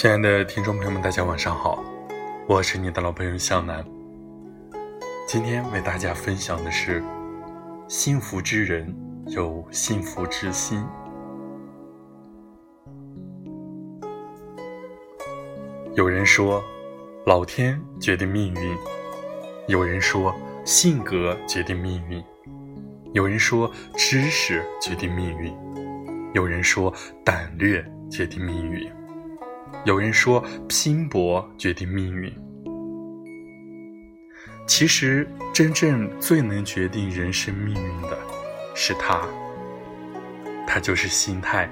亲爱的听众朋友们，大家晚上好，我是你的老朋友向南。今天为大家分享的是：幸福之人有幸福之心。有人说，老天决定命运；有人说，性格决定命运；有人说，知识决定命运；有人说，胆略决定命运。有人说，拼搏决定命运。其实，真正最能决定人生命运的，是他。他就是心态，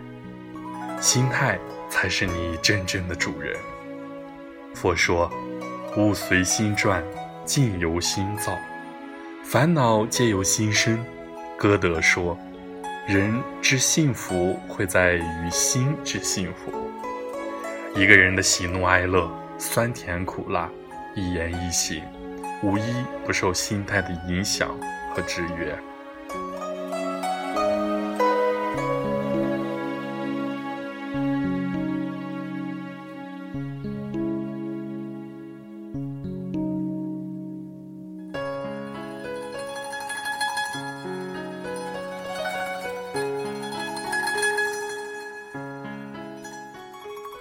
心态才是你真正的主人。佛说：“物随心转，境由心造，烦恼皆由心生。”歌德说：“人之幸福，会在于心之幸福。”一个人的喜怒哀乐、酸甜苦辣、一言一行，无一不受心态的影响和制约。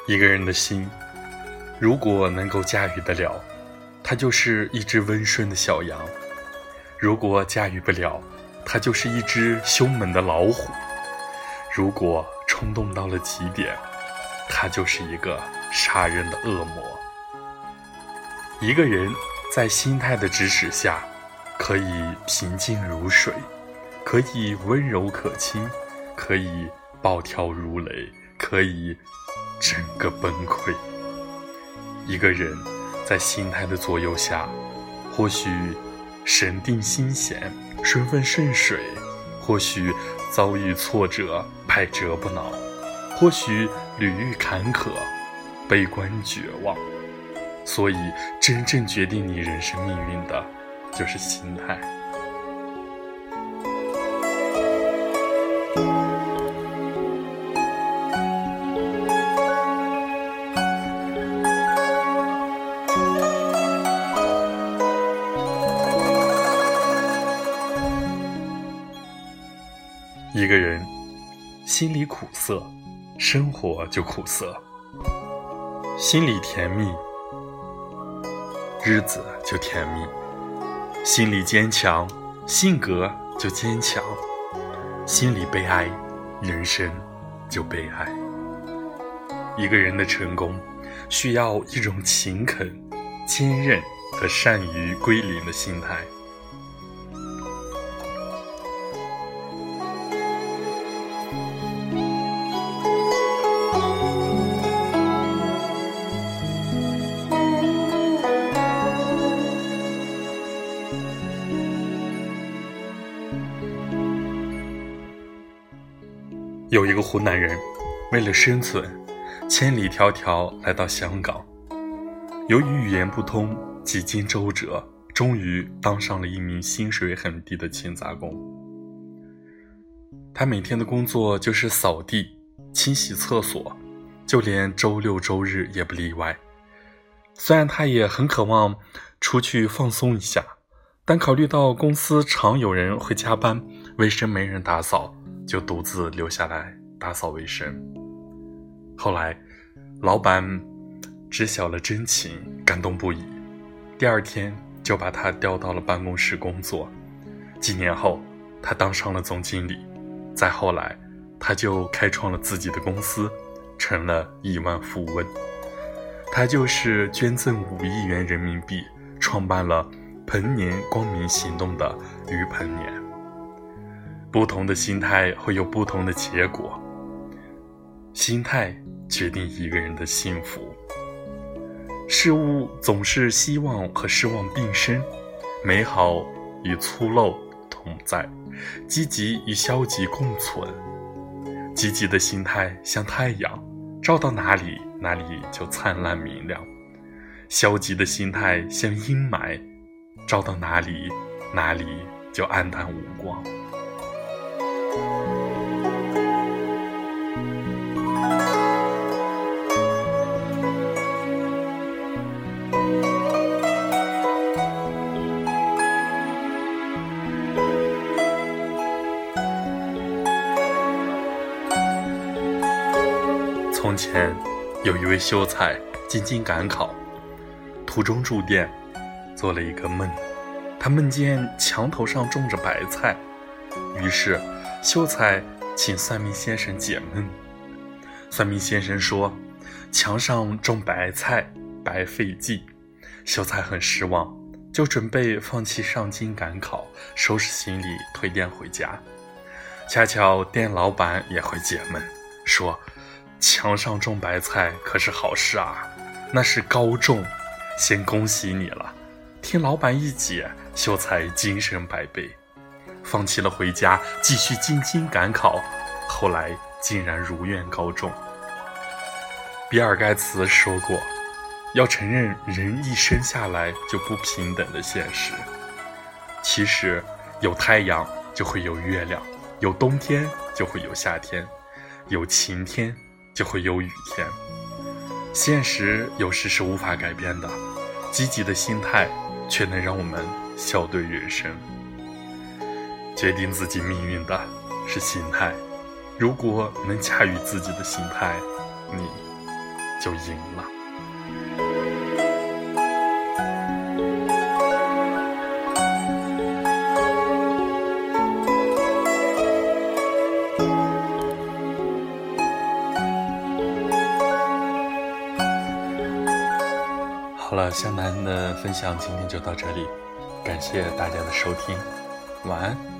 一个人的心，如果能够驾驭得了，它就是一只温顺的小羊；如果驾驭不了，它就是一只凶猛的老虎；如果冲动到了极点，它就是一个杀人的恶魔。一个人在心态的指使下，可以平静如水，可以温柔可亲，可以暴跳如雷，可以。整个崩溃。一个人在心态的左右下，或许神定心闲，顺风顺水；或许遭遇挫折，百折不挠；或许屡遇坎坷，悲观绝望。所以，真正决定你人生命运的，就是心态。一个人心里苦涩，生活就苦涩；心里甜蜜，日子就甜蜜；心里坚强，性格就坚强；心里悲哀，人生就悲哀。一个人的成功，需要一种勤恳、坚韧和善于归零的心态。有一个湖南人，为了生存，千里迢迢来到香港。由于语言不通，几经周折，终于当上了一名薪水很低的勤杂工。他每天的工作就是扫地、清洗厕所，就连周六周日也不例外。虽然他也很渴望出去放松一下，但考虑到公司常有人会加班，卫生没人打扫。就独自留下来打扫卫生。后来，老板知晓了真情，感动不已。第二天就把他调到了办公室工作。几年后，他当上了总经理。再后来，他就开创了自己的公司，成了亿万富翁。他就是捐赠五亿元人民币，创办了“彭年光明行动”的于彭年。不同的心态会有不同的结果。心态决定一个人的幸福。事物总是希望和失望并生，美好与粗陋同在，积极与消极共存。积极的心态像太阳，照到哪里哪里就灿烂明亮；消极的心态像阴霾，照到哪里哪里就黯淡无光。从前有一位秀才进京赶考途中住店做了一个梦。他梦见墙头上种着白菜，于是秀才请算命先生解梦。算命先生说：“墙上种白菜，白费劲。”秀才很失望，就准备放弃上京赶考，收拾行李退店回家。恰巧店老板也会解闷，说：“墙上种白菜可是好事啊，那是高中，先恭喜你了。”听老板一解，秀才精神百倍，放弃了回家，继续进京赶考。后来竟然如愿高中。比尔盖茨说过：“要承认人一生下来就不平等的现实。其实，有太阳就会有月亮。”有冬天就会有夏天，有晴天就会有雨天。现实有时是无法改变的，积极的心态却能让我们笑对人生。决定自己命运的是心态，如果能驾驭自己的心态，你就赢了。好了，向南的分享今天就到这里，感谢大家的收听，晚安。